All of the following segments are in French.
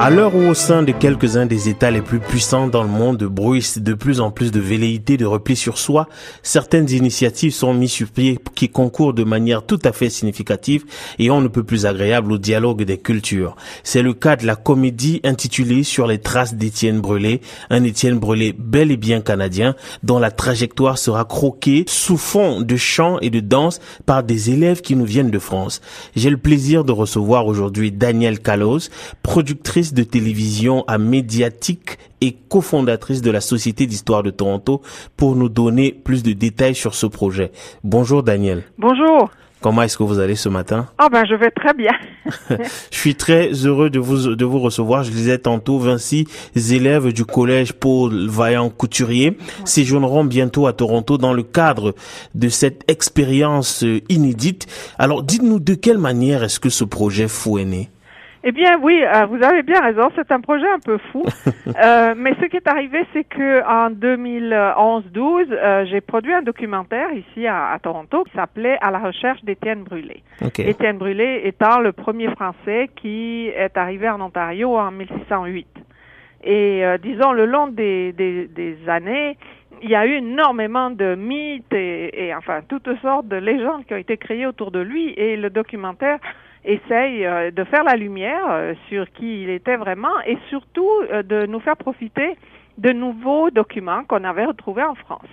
À l'heure où au sein de quelques-uns des États les plus puissants dans le monde bruissent de plus en plus de velléités de repli sur soi, certaines initiatives sont mises sur pied qui concourent de manière tout à fait significative et on ne peut plus agréable au dialogue des cultures. C'est le cas de la comédie intitulée Sur les traces d'Étienne Brûlé, un Étienne Brûlé bel et bien canadien dont la trajectoire sera croquée sous fond de chant et de danse par des élèves qui nous viennent de France. J'ai le plaisir de recevoir aujourd'hui Danielle Calos, productrice de télévision à médiatique et cofondatrice de la Société d'histoire de Toronto pour nous donner plus de détails sur ce projet. Bonjour Daniel. Bonjour. Comment est-ce que vous allez ce matin? Ah ben je vais très bien. je suis très heureux de vous de vous recevoir. Je disais tantôt Vinci, élèves du collège Paul Vaillant Couturier séjourneront bientôt à Toronto dans le cadre de cette expérience inédite. Alors dites-nous de quelle manière est-ce que ce projet fou est né? Eh bien, oui, euh, vous avez bien raison. C'est un projet un peu fou, euh, mais ce qui est arrivé, c'est que en 2011-12, euh, j'ai produit un documentaire ici à, Toronto qui s'appelait À la recherche d'Étienne Brûlé. Étienne Brûlé étant le premier Français qui est arrivé en Ontario en 1608. Et disons, le long des, des, des années, il y a eu énormément de mythes et, et, enfin toutes sortes de légendes qui ont été créées autour de lui et le documentaire essaye euh, de faire la lumière euh, sur qui il était vraiment et surtout euh, de nous faire profiter de nouveaux documents qu'on avait retrouvés en France.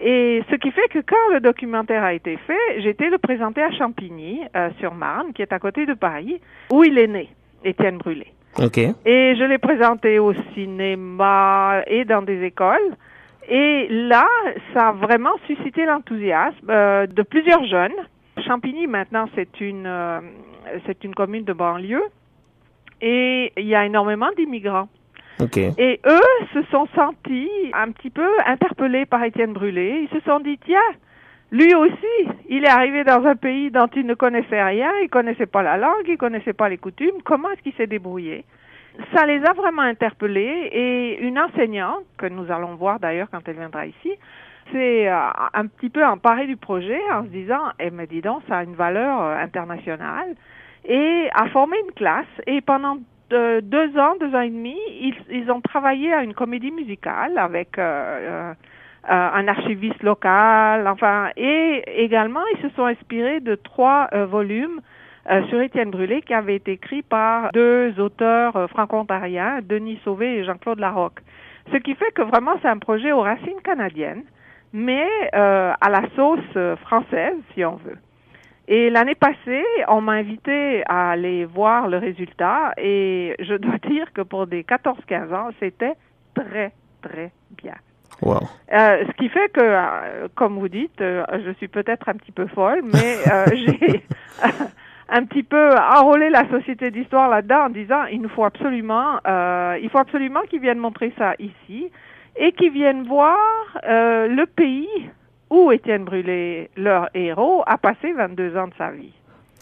Et ce qui fait que quand le documentaire a été fait, j'ai été le présenter à Champigny, sur Marne, qui est à côté de Paris, où il est né, Étienne Brûlé. Okay. Et je l'ai présenté au cinéma et dans des écoles. Et là, ça a vraiment suscité l'enthousiasme de plusieurs jeunes. Champigny, maintenant, c'est une, c'est une commune de banlieue et il y a énormément d'immigrants. Et eux se sont sentis un petit peu interpellés par Étienne Brûlé. Ils se sont dit, tiens, lui aussi, il est arrivé dans un pays dont il ne connaissait rien, il connaissait pas la langue, il connaissait pas les coutumes. Comment est-ce qu'il s'est débrouillé? Ça les a vraiment interpellés et une enseignante que nous allons voir d'ailleurs quand elle viendra ici, c'est euh, un petit peu emparée du projet en se disant, eh mais dis donc, ça a une valeur euh, internationale et a formé une classe. Et pendant deux ans, deux ans et demi, ils, ils ont travaillé à une comédie musicale avec euh, euh, un archiviste local, enfin, et également ils se sont inspirés de trois euh, volumes sur Étienne Brûlé qui avaient été écrits par deux auteurs franco-ontariens, Denis Sauvé et Jean-Claude Larocque. Ce qui fait que vraiment c'est un projet aux racines canadiennes, mais à la sauce française, si on veut. Et l'année passée, on m'a invité à aller voir le résultat et je dois dire que pour des 14-15 ans, c'était très, très bien. Wow. Euh, ce qui fait que, euh, comme vous dites, euh, je suis peut-être un petit peu folle, mais euh, j'ai un petit peu enrôlé la société d'histoire là-dedans en disant il nous faut absolument, il faut absolument qu'ils viennent montrer ça ici et qu'ils viennent voir le pays où Étienne Brûlé, leur héros, a passé 22 ans de sa vie.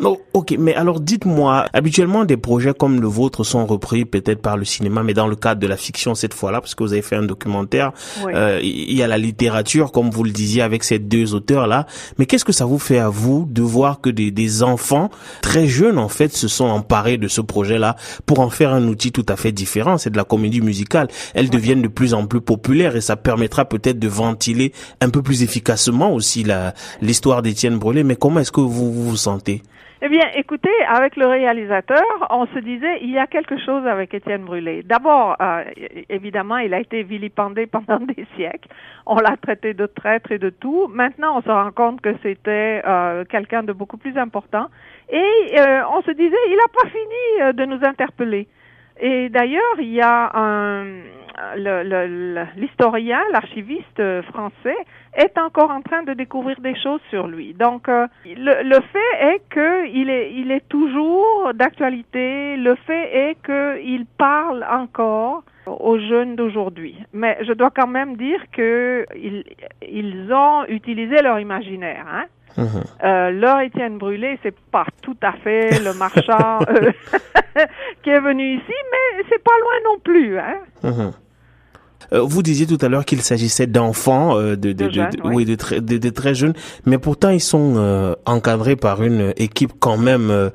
Oh, ok, mais alors dites-moi, habituellement des projets comme le vôtre sont repris peut-être par le cinéma, mais dans le cadre de la fiction cette fois-là, parce que vous avez fait un documentaire, euh, il y a la littérature, comme vous le disiez, avec ces deux auteurs-là. Mais qu'est-ce que ça vous fait à vous de voir que des, des enfants très jeunes, en fait, se sont emparés de ce projet-là pour en faire un outil tout à fait différent? C'est de la comédie musicale. Elles deviennent de plus en plus populaires et ça permettra peut-être de ventiler un peu plus efficacement aussi l'histoire d'Étienne Brûlé. Mais comment est-ce que vous vous sentez? Eh bien, écoutez, avec le réalisateur, on se disait, il y a quelque chose avec Étienne Brûlé. D'abord, euh, évidemment, il a été vilipendé pendant des siècles. On l'a traité de traître et de tout. Maintenant, on se rend compte que c'était euh, quelqu'un de beaucoup plus important. Et euh, on se disait, il n'a pas fini de nous interpeller. Et d'ailleurs, il y a un, l'historien, l'archiviste français est encore en train de découvrir des choses sur lui. Donc, euh, le, le, fait est qu'il est, il est toujours d'actualité. Le fait est qu'il parle encore aux jeunes d'aujourd'hui. Mais je dois quand même dire que ils, ils ont utilisé leur imaginaire. Hein? Mhm. Euh, leur Étienne Brûlé, c'est pas tout à fait le marchand euh, qui est venu ici, mais c'est pas loin non plus. Hein? Euh, vous disiez tout à l'heure qu'il s'agissait d'enfants, euh, de, de, de, oui, de, très, de, très jeunes, mais pourtant ils sont euh, encadrés par une équipe quand même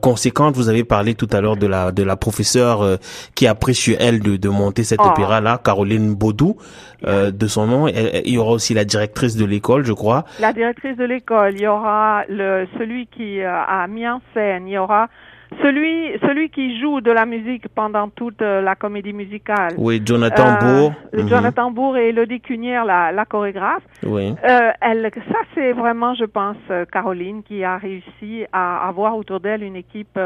conséquente. Vous avez parlé tout à l'heure de la de la professeure qui a pris sur elle de, de monter cet ah. opéra là, Caroline Baudou, de son nom. il y aura aussi la directrice de l'école, je crois. La directrice de l'école. Il y aura le celui qui a mis en scène. Il y aura celui, celui qui joue de la musique pendant toute euh, la comédie musicale. Oui, Jonathan euh, Bourg. Mhm. Jonathan Bourg et Elodie Cunière, la, la chorégraphe. Oui. Euh, elle, ça, c'est vraiment, je pense, euh, Caroline qui a réussi à avoir autour d'elle une équipe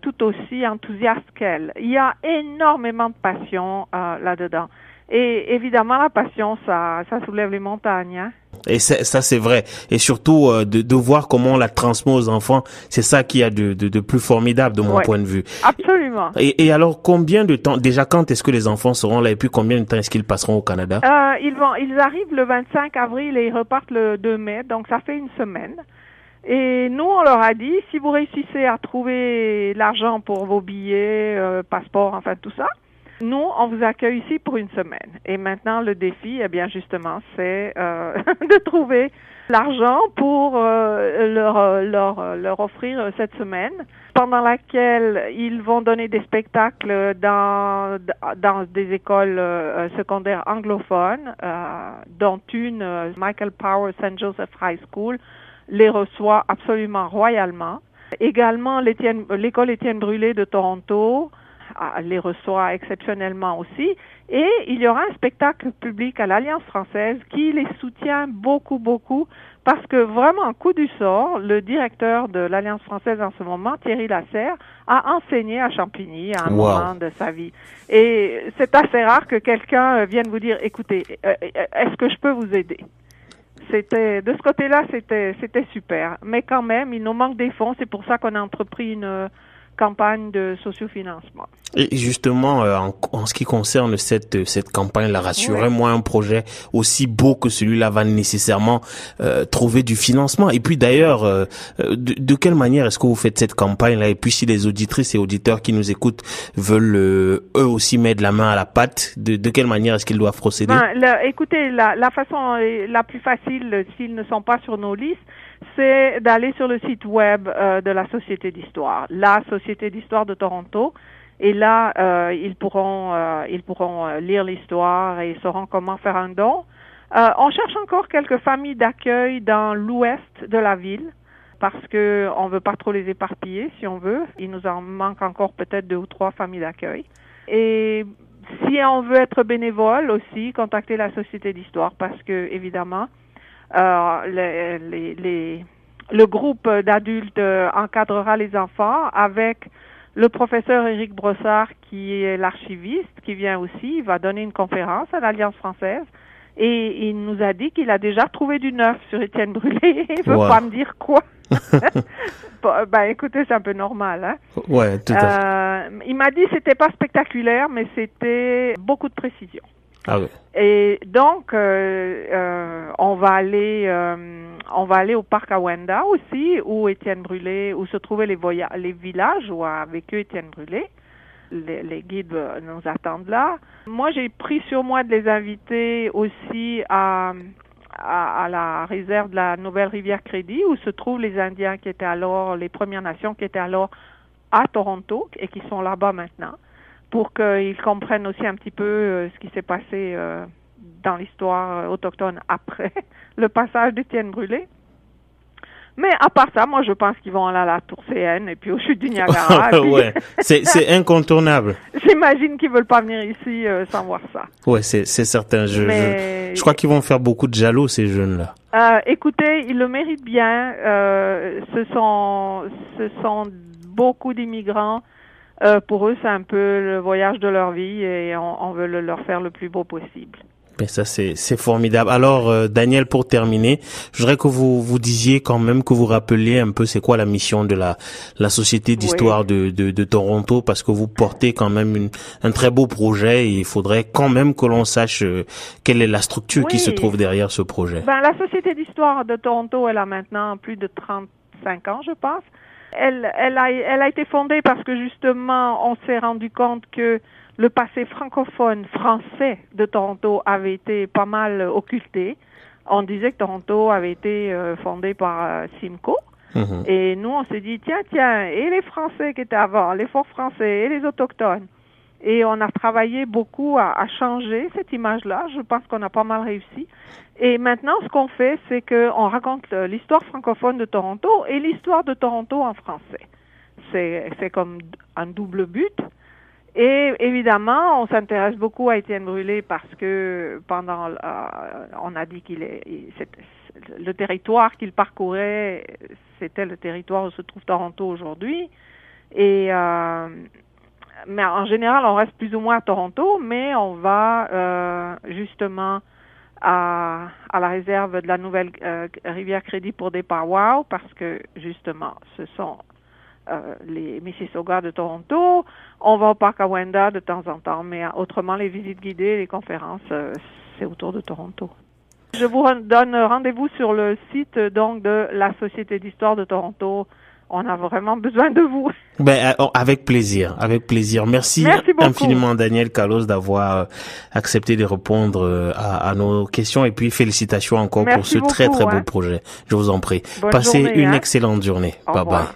tout aussi enthousiaste qu'elle. Il y a énormément de passion là-dedans. Et évidemment, la passion, ça, ça soulève les montagnes. Hein. Et ça, c'est vrai. Et surtout, euh, de, de, voir comment on la transmet aux enfants, c'est ça qui a de, de, de, plus formidable de mon point de vue. Absolument. Et, et, alors, combien de temps, déjà quand est-ce que les enfants seront là et puis combien de temps est-ce qu'ils passeront au Canada? Euh, ils, vont, ils arrivent le 25 avril et ils repartent le 2 mai, donc ça fait une semaine. Et nous, on leur a dit, si vous réussissez à trouver l'argent pour vos billets, euh, passeports, enfin tout ça, nous, on vous accueille ici pour une semaine. Et maintenant, le défi, eh bien, justement, c'est euh, de trouver l'argent pour euh, leur, leur, leur offrir cette semaine, pendant laquelle ils vont donner des spectacles dans, dans des écoles euh, secondaires anglophones, dont une, Michael Power St. Joseph High School, les reçoit absolument royalement. Également, l'école Étienne Brûlé de Toronto, les reçoit exceptionnellement aussi. Et il y aura un spectacle public à l'Alliance française qui les soutient beaucoup, beaucoup, parce que vraiment, coup du sort, le directeur de l'Alliance française en ce moment, Thierry Lasserre, a enseigné à Champigny à un moment de sa vie. Et c'est assez rare que quelqu'un vienne vous dire, écoutez, euh, euh, est-ce que je peux vous aider? C'était de ce côté-là, c'était c'était super. Mais quand même, il nous manque des fonds. C'est pour ça qu'on a entrepris une campagne de sociofinancement. Et justement, euh, en, ce qui concerne cette cette campagne-là, rassurez-moi, un projet aussi beau que celui-là va nécessairement euh, trouver du financement. Et puis d'ailleurs, euh, de, de, quelle manière est-ce que vous faites cette campagne-là? Et puis si les auditrices et auditeurs qui nous écoutent veulent eux aussi mettre la main à la pâte, de, de quelle manière est-ce qu'ils doivent procéder? Ben, Écoutez, la, la façon la plus facile, s'ils ne sont pas sur nos listes, c'est d'aller sur le site web euh, de la Société d'histoire, la Société d'histoire de Toronto. Et là, euh, ils pourront, euh, ils pourront lire l'histoire et sauront comment faire un don. on cherche encore quelques familles d'accueil dans l'ouest de la ville parce que on veut pas trop les éparpiller, si on veut. Il nous en manque encore peut-être deux ou trois familles d'accueil. Et si on veut être bénévole aussi, contactez la Société d'histoire parce que évidemment, euh, les, les, le groupe d'adultes encadrera les enfants avec le professeur Éric Brossard, qui est l'archiviste, qui vient aussi, il va donner une conférence à l'Alliance française. Et il nous a dit qu'il a déjà trouvé du neuf sur Étienne Brûlé. il veut pas me dire quoi. ben écoutez, c'est un peu normal. Hein? Ouais, tout à fait. Euh, il m'a dit c'était pas spectaculaire, mais c'était beaucoup de précision. Ah Et donc, euh, euh, on va aller, euh, on va aller au parc à Wenda aussi, où Étienne Brûlé, où se trouvaient les, villages où a vécu Étienne Brûlé. Les, guides nous attendent là. Moi, j'ai pris sur moi de les inviter aussi à, la réserve de la Nouvelle Rivière Crédit, où se trouvent les Indiens qui étaient alors, les Premières Nations qui étaient alors à Toronto et qui sont là-bas maintenant pour qu'ils comprennent aussi un petit peu euh, ce qui s'est passé euh, dans l'histoire euh, autochtone après le passage d'Étienne Brûlé. Mais à part ça, moi je pense qu'ils vont aller à la Tour CN et puis au chute du Niagara. ouais, c'est incontournable. J'imagine qu'ils veulent pas venir ici sans voir ça. Ouais, c'est certain. Je, je, je, crois qu'ils vont faire beaucoup de jaloux ces jeunes-là. Euh, écoutez, ils le méritent bien. Euh, ce sont ce sont beaucoup d'immigrants euh, pour eux, c'est un peu le voyage de leur vie et on, veut le, leur faire le plus beau possible. Mais ça, c'est, c'est formidable. Alors, euh, Daniel, pour terminer, je voudrais que vous vous disiez quand même que vous rappeliez un peu c'est quoi la mission de la, la Société d'histoire de, de, de, Toronto, parce que vous portez quand même une, un très beau projet et il faudrait quand même que l'on sache euh, quelle est la structure qui se trouve derrière ce projet. Ben, la Société d'histoire de Toronto, elle a maintenant plus de 35 ans, je pense elle, elle, a, elle a été fondée parce que justement, on s'est rendu compte que le passé francophone français de Toronto avait été pas mal occulté. On disait que Toronto avait été euh, fondé par Simcoe. Mhm. Et nous, on s'est dit, tiens, tiens, et les Français qui étaient avant, les forts français et les autochtones. Et on a travaillé beaucoup à, à changer cette image-là. Je pense qu'on a pas mal réussi. Et maintenant, ce qu'on fait, c'est qu'on raconte l'histoire francophone de Toronto et l'histoire de Toronto en français. C'est comme un double but. Et évidemment, on s'intéresse beaucoup à Étienne Brûlé parce que pendant, euh, on a dit qu'il est, le territoire qu'il parcourait, c'était le territoire où se trouve Toronto aujourd'hui. Et euh, mais en général, on reste plus ou moins à Toronto, mais on va euh, justement à, à, la réserve de la nouvelle euh, rivière Crédit pour des Wow parce que justement, ce sont euh, les Mississauga de Toronto. On va au parc à Wenda de temps en temps, mais autrement, les visites guidées, les conférences, euh, c'est autour de Toronto. Je vous donne rendez-vous sur le site donc de la Société d'histoire de Toronto on a vraiment besoin de vous. Ben, euh, avec plaisir, avec plaisir. Merci, infiniment Daniel Carlos d'avoir euh, accepté de répondre euh, à, nos questions et puis félicitations encore pour ce très très beau hein. projet. Je vous en prie. Passez une hein. excellente journée. bye bye.